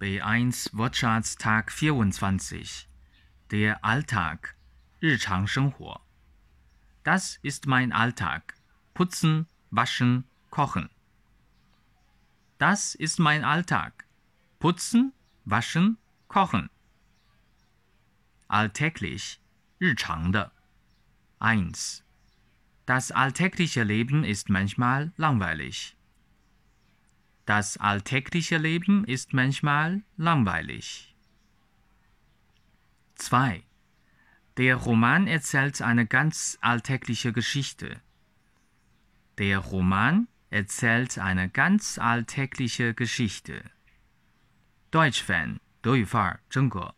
B1 Wortschatz Tag 24. Der Alltag, 日常生活. Das ist mein Alltag. Putzen, waschen, kochen. Das ist mein Alltag. Putzen, waschen, kochen. Alltäglich, 日常的. 1. Das alltägliche Leben ist manchmal langweilig. Das alltägliche Leben ist manchmal langweilig. 2. Der Roman erzählt eine ganz alltägliche Geschichte. Der Roman erzählt eine ganz alltägliche Geschichte. Deutsch-Fan, 德语范儿，真格。